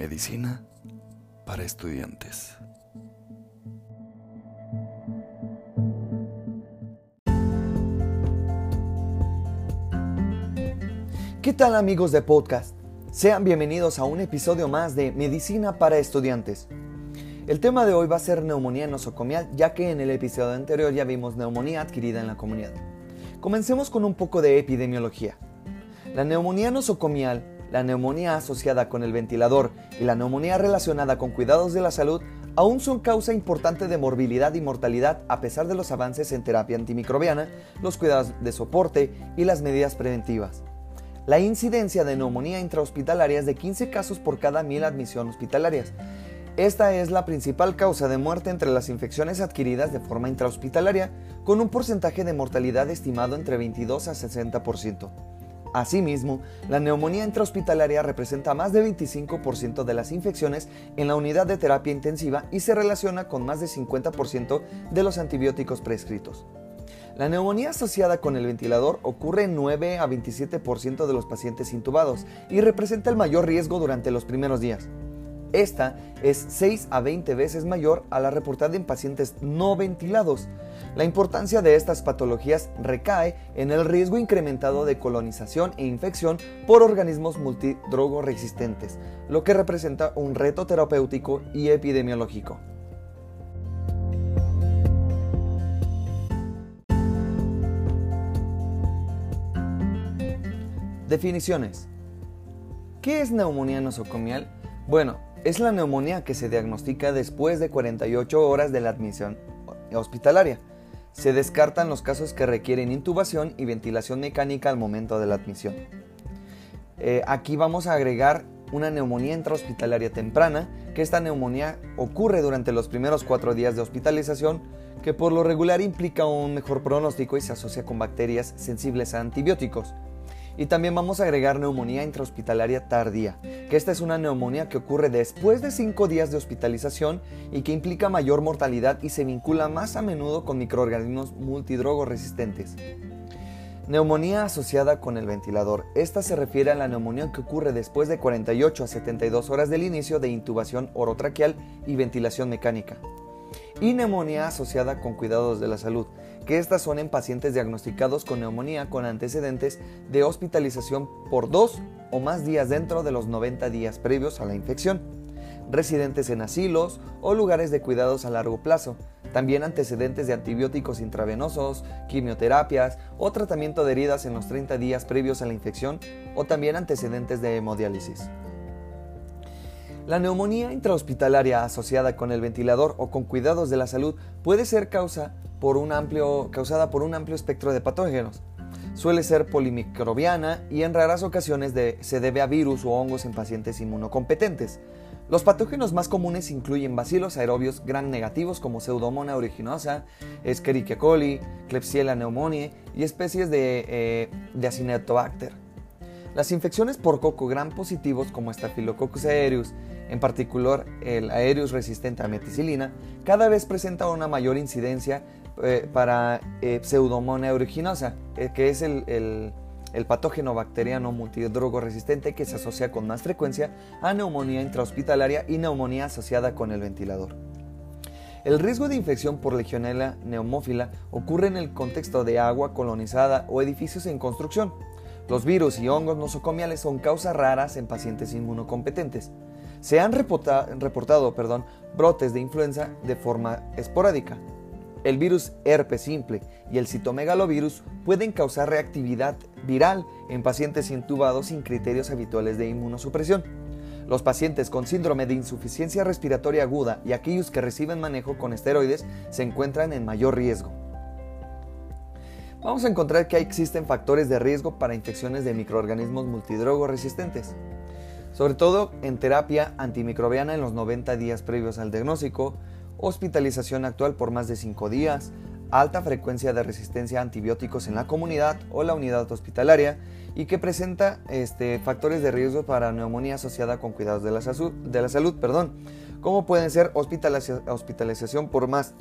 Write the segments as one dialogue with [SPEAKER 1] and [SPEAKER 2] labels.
[SPEAKER 1] Medicina para estudiantes.
[SPEAKER 2] ¿Qué tal amigos de podcast? Sean bienvenidos a un episodio más de Medicina para estudiantes. El tema de hoy va a ser neumonía nosocomial, ya que en el episodio anterior ya vimos neumonía adquirida en la comunidad. Comencemos con un poco de epidemiología. La neumonía nosocomial, la neumonía asociada con el ventilador y la neumonía relacionada con cuidados de la salud aún son causa importante de morbilidad y mortalidad a pesar de los avances en terapia antimicrobiana, los cuidados de soporte y las medidas preventivas. La incidencia de neumonía intrahospitalaria es de 15 casos por cada mil admisiones hospitalarias. Esta es la principal causa de muerte entre las infecciones adquiridas de forma intrahospitalaria, con un porcentaje de mortalidad estimado entre 22 a 60%. Asimismo, la neumonía intrahospitalaria representa más de 25% de las infecciones en la unidad de terapia intensiva y se relaciona con más de 50% de los antibióticos prescritos. La neumonía asociada con el ventilador ocurre en 9 a 27% de los pacientes intubados y representa el mayor riesgo durante los primeros días. Esta es 6 a 20 veces mayor a la reportada en pacientes no ventilados. La importancia de estas patologías recae en el riesgo incrementado de colonización e infección por organismos multidrogoresistentes, lo que representa un reto terapéutico y epidemiológico. Definiciones. ¿Qué es neumonía nosocomial? Bueno, es la neumonía que se diagnostica después de 48 horas de la admisión hospitalaria. Se descartan los casos que requieren intubación y ventilación mecánica al momento de la admisión. Eh, aquí vamos a agregar una neumonía intrahospitalaria temprana, que esta neumonía ocurre durante los primeros cuatro días de hospitalización, que por lo regular implica un mejor pronóstico y se asocia con bacterias sensibles a antibióticos. Y también vamos a agregar neumonía intrahospitalaria tardía, que esta es una neumonía que ocurre después de 5 días de hospitalización y que implica mayor mortalidad y se vincula más a menudo con microorganismos multidrogo resistentes. Neumonía asociada con el ventilador. Esta se refiere a la neumonía que ocurre después de 48 a 72 horas del inicio de intubación orotraqueal y ventilación mecánica y neumonía asociada con cuidados de la salud, que estas son en pacientes diagnosticados con neumonía con antecedentes de hospitalización por dos o más días dentro de los 90 días previos a la infección, residentes en asilos o lugares de cuidados a largo plazo, también antecedentes de antibióticos intravenosos, quimioterapias o tratamiento de heridas en los 30 días previos a la infección o también antecedentes de hemodiálisis. La neumonía intrahospitalaria asociada con el ventilador o con cuidados de la salud puede ser causa por un amplio, causada por un amplio espectro de patógenos. Suele ser polimicrobiana y en raras ocasiones se debe a virus o hongos en pacientes inmunocompetentes. Los patógenos más comunes incluyen bacilos aerobios gram negativos como Pseudomonas aeruginosa, Escherichia coli, Klebsiella pneumoniae y especies de, eh, de. Las infecciones por coco gram positivos como Staphylococcus aureus en particular el Aereus resistente a meticilina, cada vez presenta una mayor incidencia eh, para eh, Pseudomonas aeruginosa, eh, que es el, patógeno bacteriano multidrogo resistente que se asocia con más frecuencia a neumonía intrahospitalaria y neumonía asociada con el ventilador. El riesgo de infección por Legionella neumófila ocurre en el contexto de agua colonizada o edificios en construcción. Los virus y hongos nosocomiales son causas raras en pacientes inmunocompetentes. Se han reportado brotes de influenza de forma esporádica. El virus herpes simple y el citomegalovirus pueden causar reactividad viral en pacientes intubados sin criterios habituales de inmunosupresión. Los pacientes con síndrome de insuficiencia respiratoria aguda y aquellos que reciben manejo con esteroides se encuentran en mayor riesgo. Vamos a encontrar que existen factores de riesgo para infecciones de microorganismos multidrogo resistentes sobre todo en terapia antimicrobiana en los 90 días previos al diagnóstico, hospitalización actual por más de 5 días, alta frecuencia de resistencia a antibióticos en la comunidad o la unidad hospitalaria y que presenta este, factores de riesgo para neumonía asociada con cuidados de la, salud, de la salud, perdón, como pueden ser hospitalización por más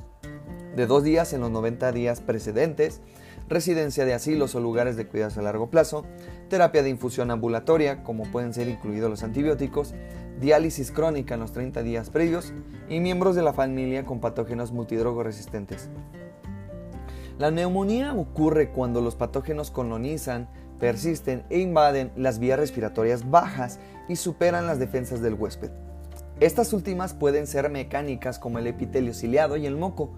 [SPEAKER 2] de dos días en los 90 días precedentes, residencia de asilos o lugares de cuidados a largo plazo, terapia de infusión ambulatoria, como pueden ser incluidos los antibióticos, diálisis crónica en los 30 días previos y miembros de la familia con patógenos multidrogoresistentes. La neumonía ocurre cuando los patógenos colonizan, persisten e invaden las vías respiratorias bajas y superan las defensas del huésped. Estas últimas pueden ser mecánicas como el epitelio ciliado y el moco,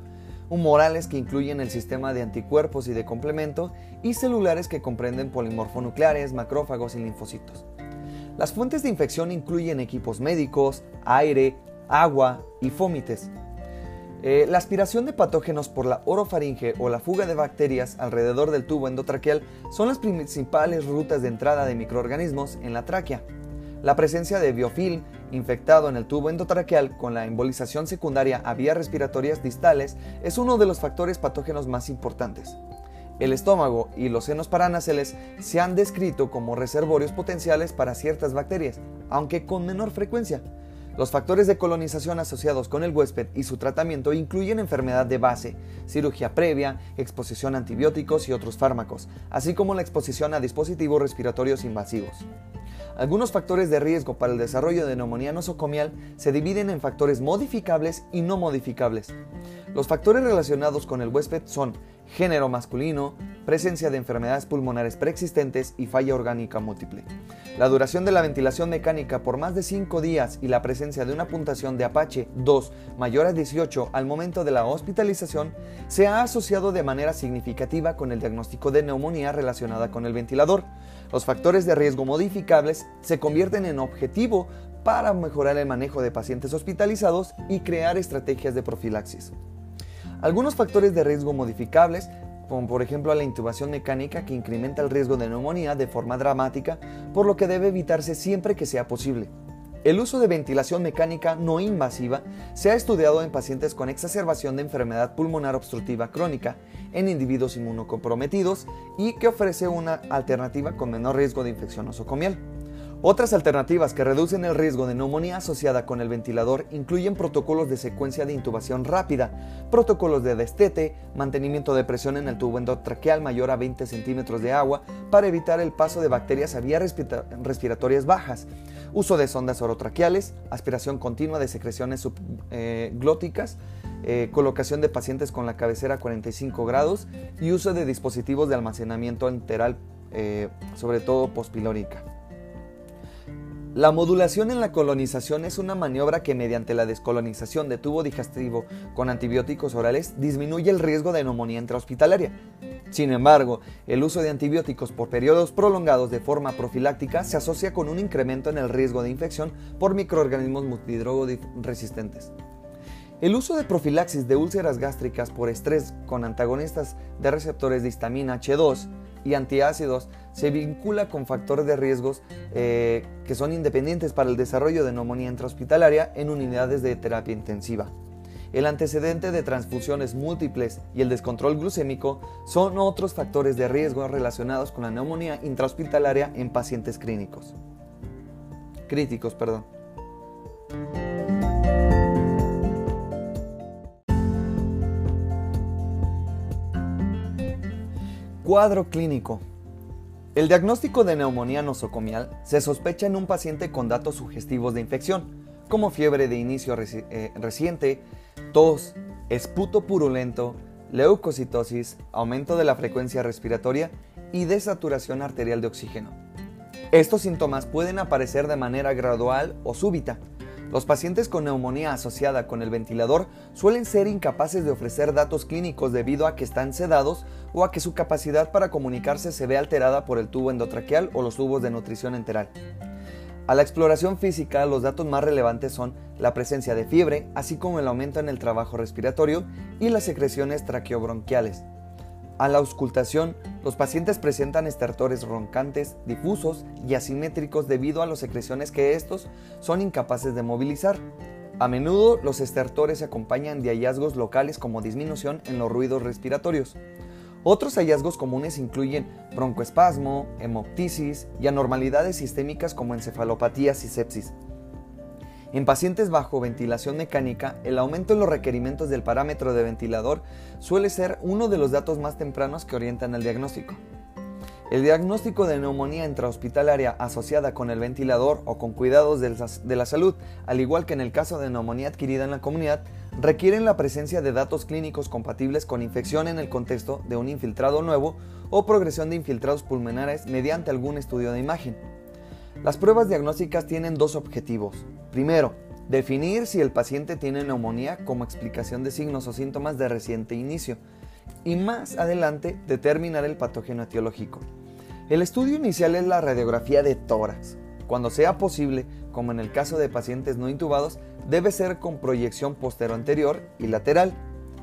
[SPEAKER 2] humorales que incluyen el sistema de anticuerpos y de complemento, y celulares que comprenden polimorfonucleares, macrófagos y linfocitos. Las fuentes de infección incluyen equipos médicos, aire, agua y fómites. Eh, la aspiración de patógenos por la orofaringe o la fuga de bacterias alrededor del tubo endotraqueal son las principales rutas de entrada de microorganismos en la tráquea. La presencia de biofilm infectado en el tubo endotraqueal con la embolización secundaria a vías respiratorias distales es uno de los factores patógenos más importantes. El estómago y los senos paranasales se han descrito como reservorios potenciales para ciertas bacterias, aunque con menor frecuencia. Los factores de colonización asociados con el huésped y su tratamiento incluyen enfermedad de base, cirugía previa, exposición a antibióticos y otros fármacos, así como la exposición a dispositivos respiratorios invasivos. Algunos factores de riesgo para el desarrollo de neumonía nosocomial se dividen en factores modificables y no modificables. Los factores relacionados con el huésped son género masculino, presencia de enfermedades pulmonares preexistentes y falla orgánica múltiple. La duración de la ventilación mecánica por más de 5 días y la presencia de una puntuación de Apache 2 mayor a 18 al momento de la hospitalización se ha asociado de manera significativa con el diagnóstico de neumonía relacionada con el ventilador. Los factores de riesgo modificables se convierten en objetivo para mejorar el manejo de pacientes hospitalizados y crear estrategias de profilaxis. Algunos factores de riesgo modificables, como por ejemplo la intubación mecánica que incrementa el riesgo de neumonía de forma dramática, por lo que debe evitarse siempre que sea posible. El uso de ventilación mecánica no invasiva se ha estudiado en pacientes con exacerbación de enfermedad pulmonar obstructiva crónica, en individuos inmunocomprometidos y que ofrece una alternativa con menor riesgo de infección nosocomial. Otras alternativas que reducen el riesgo de neumonía asociada con el ventilador incluyen protocolos de secuencia de intubación rápida, protocolos de destete, mantenimiento de presión en el tubo endotraqueal mayor a 20 centímetros de agua para evitar el paso de bacterias a vías respiratorias bajas, uso de sondas orotraqueales, aspiración continua de secreciones subglóticas, eh, colocación de pacientes con la cabecera a 45 grados y uso de dispositivos de almacenamiento enteral, eh, sobre todo pospilórica. La modulación en la colonización es una maniobra que mediante la descolonización de tubo digestivo con antibióticos orales disminuye el riesgo de neumonía intrahospitalaria. Sin embargo, el uso de antibióticos por periodos prolongados de forma profiláctica se asocia con un incremento en el riesgo de infección por microorganismos multidrogo resistentes. El uso de profilaxis de úlceras gástricas por estrés con antagonistas de receptores de histamina H2 y antiácidos se vincula con factores de riesgos eh, que son independientes para el desarrollo de neumonía intrahospitalaria en unidades de terapia intensiva. El antecedente de transfusiones múltiples y el descontrol glucémico son otros factores de riesgo relacionados con la neumonía intrahospitalaria en pacientes clínicos. Críticos, perdón. Cuadro clínico. El diagnóstico de neumonía nosocomial se sospecha en un paciente con datos sugestivos de infección, como fiebre de inicio eh, reciente, tos, esputo purulento, leucocitosis, aumento de la frecuencia respiratoria y desaturación arterial de oxígeno. Estos síntomas pueden aparecer de manera gradual o súbita, los pacientes con neumonía asociada con el ventilador suelen ser incapaces de ofrecer datos clínicos debido a que están sedados o a que su capacidad para comunicarse se ve alterada por el tubo endotraqueal o los tubos de nutrición enteral. A la exploración física, los datos más relevantes son la presencia de fiebre, así como el aumento en el trabajo respiratorio y las secreciones traqueobronquiales. A la auscultación, los pacientes presentan estertores roncantes, difusos y asimétricos debido a las secreciones que estos son incapaces de movilizar. A menudo los estertores se acompañan de hallazgos locales como disminución en los ruidos respiratorios. Otros hallazgos comunes incluyen broncoespasmo, hemoptisis y anormalidades sistémicas como encefalopatías y sepsis. En pacientes bajo ventilación mecánica, el aumento en los requerimientos del parámetro de ventilador suele ser uno de los datos más tempranos que orientan al diagnóstico. El diagnóstico de neumonía intrahospitalaria asociada con el ventilador o con cuidados de la salud, al igual que en el caso de neumonía adquirida en la comunidad, requieren la presencia de datos clínicos compatibles con infección en el contexto de un infiltrado nuevo o progresión de infiltrados pulmonares mediante algún estudio de imagen. Las pruebas diagnósticas tienen dos objetivos. Primero, definir si el paciente tiene neumonía como explicación de signos o síntomas de reciente inicio y más adelante determinar el patógeno etiológico. El estudio inicial es la radiografía de tórax. Cuando sea posible, como en el caso de pacientes no intubados, debe ser con proyección postero-anterior y lateral.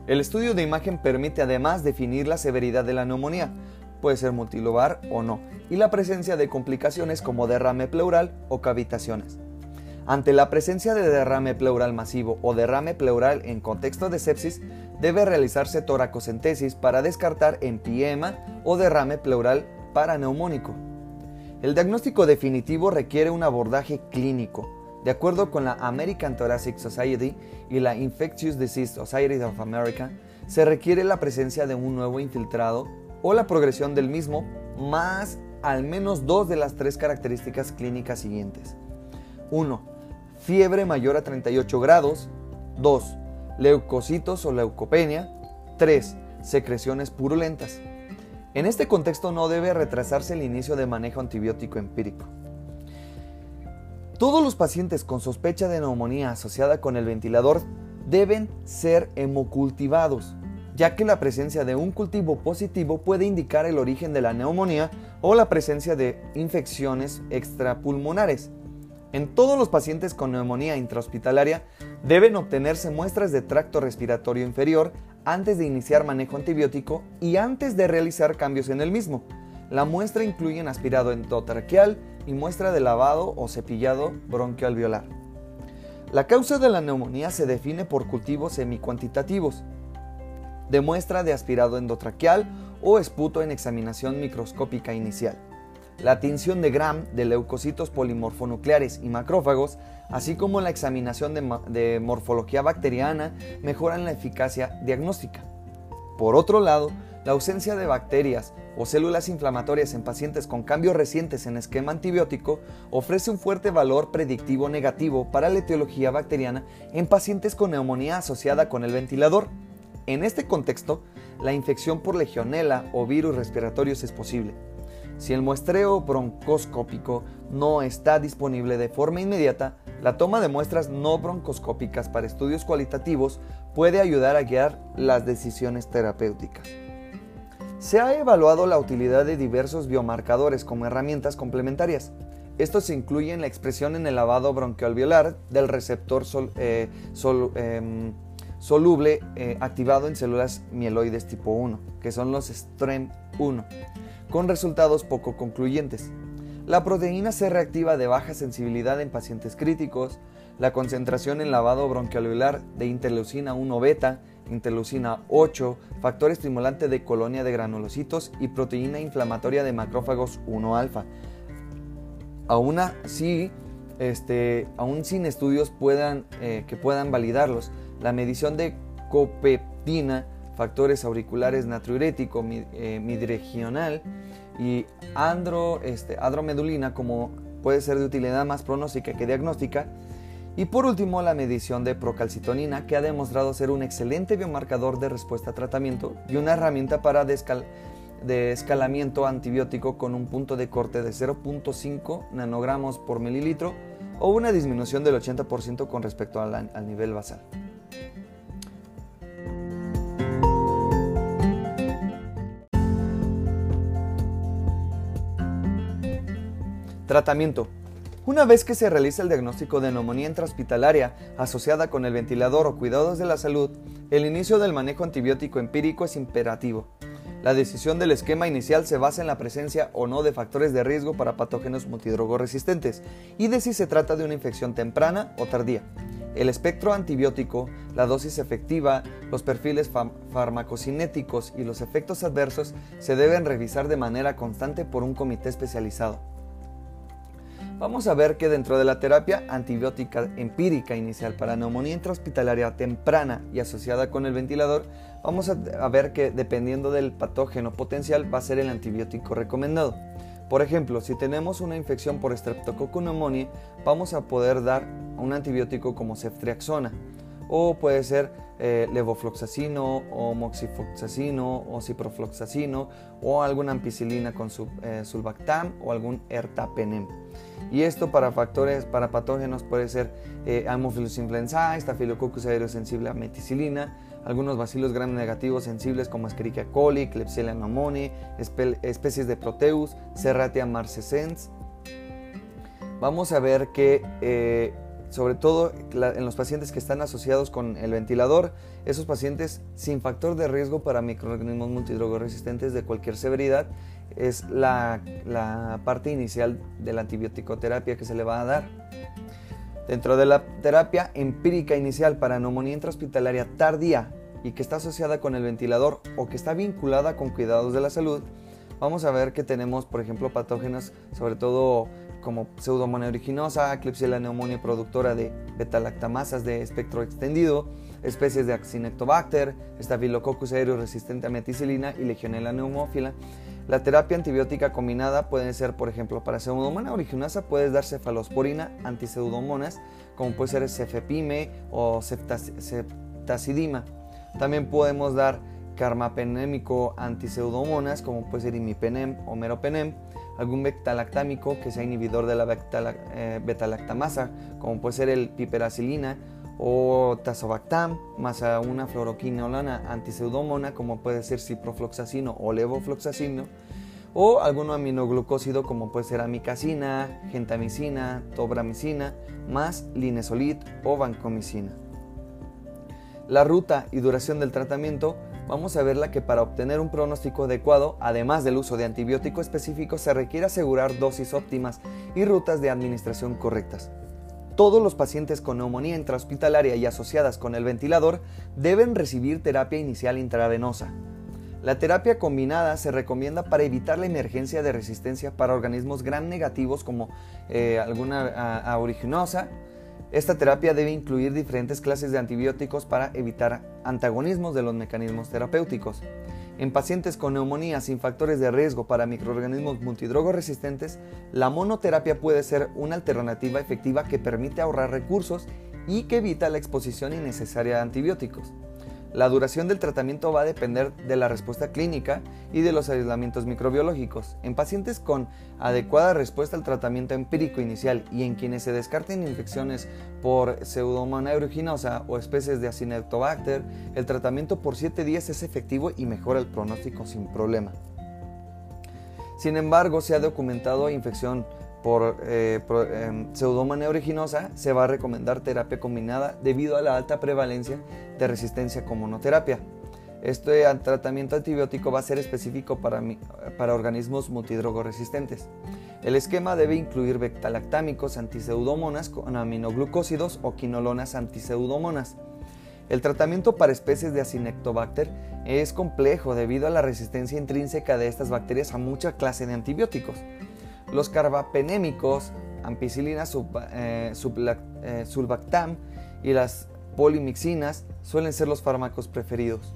[SPEAKER 2] El estudio de imagen permite además definir la severidad de la neumonía, puede ser multilobar o no, y la presencia de complicaciones como derrame pleural o cavitaciones. Ante la presencia de derrame pleural masivo o derrame pleural en contexto de sepsis, debe realizarse toracocentesis para descartar empiema o derrame pleural paraneumónico. El diagnóstico definitivo requiere un abordaje clínico. De acuerdo con la American Thoracic Society y la Infectious Disease Society of America, se requiere la presencia de un nuevo infiltrado o la progresión del mismo, más al menos dos de las tres características clínicas siguientes. 1. Fiebre mayor a 38 grados. 2. Leucocitos o leucopenia. 3. Secreciones purulentas. En este contexto no debe retrasarse el inicio de manejo antibiótico empírico. Todos los pacientes con sospecha de neumonía asociada con el ventilador deben ser hemocultivados, ya que la presencia de un cultivo positivo puede indicar el origen de la neumonía o la presencia de infecciones extrapulmonares. En todos los pacientes con neumonía intrahospitalaria deben obtenerse muestras de tracto respiratorio inferior antes de iniciar manejo antibiótico y antes de realizar cambios en el mismo. La muestra incluye un aspirado endotraqueal y muestra de lavado o cepillado bronquialveolar. La causa de la neumonía se define por cultivos semicuantitativos, de muestra de aspirado endotraqueal o esputo en examinación microscópica inicial. La tinción de Gram de leucocitos polimorfonucleares y macrófagos así como la examinación de, morfología bacteriana, mejoran la eficacia diagnóstica. Por otro lado, la ausencia de bacterias o células inflamatorias en pacientes con cambios recientes en esquema antibiótico ofrece un fuerte valor predictivo negativo para la etiología bacteriana en pacientes con neumonía asociada con el ventilador. En este contexto, la infección por legionela o virus respiratorios es posible. Si el muestreo broncoscópico no está disponible de forma inmediata, la toma de muestras no broncoscópicas para estudios cualitativos puede ayudar a guiar las decisiones terapéuticas. Se ha evaluado la utilidad de diversos biomarcadores como herramientas complementarias. Estos incluyen la expresión en el lavado bronquialveolar del receptor eh, em, soluble eh, activado en células mieloides tipo 1, que son los STREM1, con resultados poco concluyentes. La proteína C reactiva de baja sensibilidad en pacientes críticos, la concentración en lavado bronquialveolar de interleucina 1 beta, interleucina 8, factor estimulante de colonia de granulocitos y proteína inflamatoria de macrófagos 1 alfa. Aún así, este, aún sin estudios puedan, eh, que puedan validarlos, la medición de copeptina, factores auriculares natriurético eh, midregional, y andro, este, como puede ser de utilidad más pronóstica que diagnóstica. Y por último, la medición de procalcitonina, que ha demostrado ser un excelente biomarcador de respuesta a tratamiento y una herramienta para de escalamiento antibiótico con un punto de corte de 0.5 nanogramos por mililitro o una disminución del 80% con respecto al nivel basal. Tratamiento. Una vez que se realiza el diagnóstico de neumonía intrahospitalaria asociada con el ventilador o cuidados de la salud, el inicio del manejo antibiótico empírico es imperativo. La decisión del esquema inicial se basa en la presencia o no de factores de riesgo para patógenos multidrogoresistentes y de si se trata de una infección temprana o tardía. El espectro antibiótico, la dosis efectiva, los perfiles farmacocinéticos y los efectos adversos se deben revisar de manera constante por un comité especializado. Vamos a ver que dentro de la terapia antibiótica empírica inicial para neumonía intrahospitalaria temprana y asociada con el ventilador, vamos a ver que dependiendo del patógeno potencial va a ser el antibiótico recomendado. Por ejemplo, si tenemos una infección por Streptococcus pneumoniae, vamos a poder dar un antibiótico como ceftriaxona o puede ser eh, levofloxacino o moxifloxacino o ciprofloxacino o alguna ampicilina con eh, sulbactam o algún ertapenem. Y esto para factores, para patógenos puede ser eh, Haemophilus influenzae, Staphylococcus aureus sensible a meticilina, algunos bacilos gram negativos sensibles como Escherichia coli, Klebsiella pneumoniae, especies de Proteus, Serratia marcescens. Vamos a ver que eh, sobre todo en los pacientes que están asociados con el ventilador, esos pacientes sin factor de riesgo para microorganismos multidrogoresistentes de cualquier severidad, es la, la parte inicial de la antibiótico-terapia que se le va a dar. Dentro de la terapia empírica inicial para neumonía intrahospitalaria tardía y que está asociada con el ventilador o que está vinculada con cuidados de la salud, vamos a ver que tenemos, por ejemplo, patógenos, sobre todo como pseudomonas aeruginosa, Klebsiella neumonía productora de beta-lactamasas de espectro extendido, especies de Acinetobacter, Staphylococcus aureus resistente a meticilina y Legionella pneumófila. La terapia antibiótica combinada puede ser, por ejemplo, para Pseudomonas aeruginosa puedes dar cefalosporina antiseudomonas, como puede ser cefepime o ceftazidima. También podemos dar carmapenémico antiseudomonas, como puede ser imipenem o meropenem algún beta-lactámico que sea inhibidor de la eh, beta-lactamasa, como puede ser el piperacilina o tazobactam, más una fluoroquinolona antiseudomona, como puede ser ciprofloxacino o levofloxacino, o algún aminoglucósido como puede ser amicacina, gentamicina, tobramicina, más linesolit o vancomicina. La ruta y duración del tratamiento vamos a verla que para obtener un pronóstico adecuado, además del uso de antibiótico específico, se requiere asegurar dosis óptimas y rutas de administración correctas. Todos los pacientes con neumonía intrahospitalaria y asociadas con el ventilador deben recibir terapia inicial intravenosa. La terapia combinada se recomienda para evitar la emergencia de resistencia para organismos gram negativos como eh, alguna aeruginosa, esta terapia debe incluir diferentes clases de antibióticos para evitar antagonismos de los mecanismos terapéuticos. En pacientes con neumonía sin factores de riesgo para microorganismos multidrogo resistentes, la monoterapia puede ser una alternativa efectiva que permite ahorrar recursos y que evita la exposición innecesaria a antibióticos. La duración del tratamiento va a depender de la respuesta clínica y de los aislamientos microbiológicos. En pacientes con adecuada respuesta al tratamiento empírico inicial y en quienes se descarten infecciones por Pseudomonas aeruginosa o especies de Acinetobacter, el tratamiento por 7 días es efectivo y mejora el pronóstico sin problema. Sin embargo, se ha documentado infección por eh, pseudomonas aeruginosa, se va a recomendar terapia combinada debido a la alta prevalencia de resistencia con monoterapia. Este tratamiento antibiótico va a ser específico para, para organismos multidrogoresistentes. El esquema debe incluir beta-lactámicos antiseudomonas con aminoglucósidos o quinolonas antiseudomonas. El tratamiento para especies de Acinetobacter es complejo debido a la resistencia intrínseca de estas bacterias a mucha clase de antibióticos. Los carbapenémicos, ampicilina eh, eh, sulbactam y las polimixinas suelen ser los fármacos preferidos.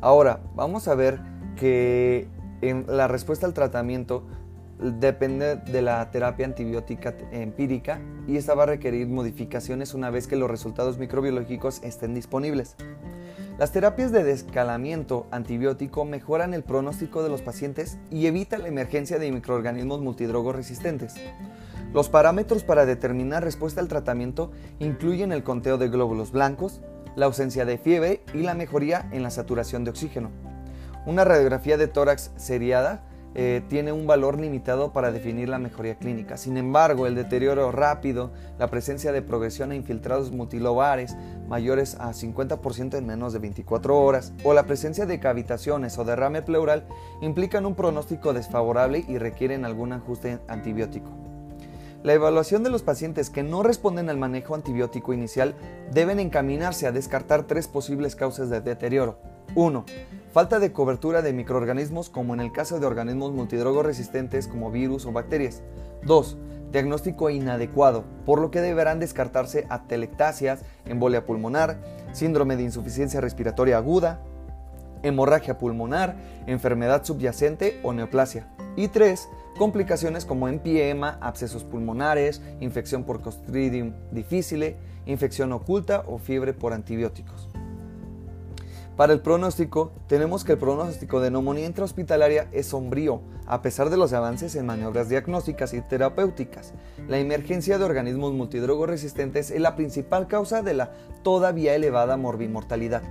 [SPEAKER 2] Ahora, vamos a ver que en la respuesta al tratamiento depende de la terapia antibiótica empírica y esta va a requerir modificaciones una vez que los resultados microbiológicos estén disponibles. Las terapias de descalamiento antibiótico mejoran el pronóstico de los pacientes y evitan la emergencia de microorganismos multidrogos resistentes. Los parámetros para determinar respuesta al tratamiento incluyen el conteo de glóbulos blancos, la ausencia de fiebre y la mejoría en la saturación de oxígeno. Una radiografía de tórax seriada eh, tiene un valor limitado para definir la mejoría clínica. Sin embargo, el deterioro rápido, la presencia de progresión a infiltrados multilobares mayores a 50% en menos de 24 horas o la presencia de cavitaciones o derrame pleural implican un pronóstico desfavorable y requieren algún ajuste antibiótico. La evaluación de los pacientes que no responden al manejo antibiótico inicial deben encaminarse a descartar tres posibles causas de deterioro. 1 falta de cobertura de microorganismos como en el caso de organismos multidrogo resistentes como virus o bacterias. 2. Diagnóstico inadecuado, por lo que deberán descartarse atelectasias, embolia pulmonar, síndrome de insuficiencia respiratoria aguda, hemorragia pulmonar, enfermedad subyacente o neoplasia. Y 3. Complicaciones como empiema, abscesos pulmonares, infección por Clostridium difficile, infección oculta o fiebre por antibióticos. Para el pronóstico, tenemos que el pronóstico de neumonía intrahospitalaria es sombrío, a pesar de los avances en maniobras diagnósticas y terapéuticas. La emergencia de organismos multidrogo resistentes es la principal causa de la todavía elevada morbimortalidad.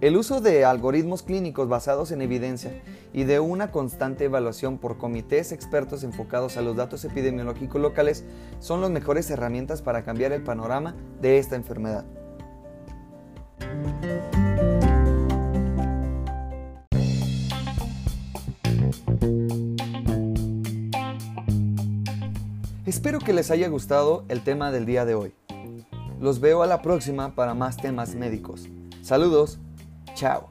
[SPEAKER 2] El uso de algoritmos clínicos basados en evidencia y de una constante evaluación por comités expertos enfocados a los datos epidemiológicos locales son las mejores herramientas para cambiar el panorama de esta enfermedad. Espero que les haya gustado el tema del día de hoy. Los veo a la próxima para más temas médicos. Saludos, chao.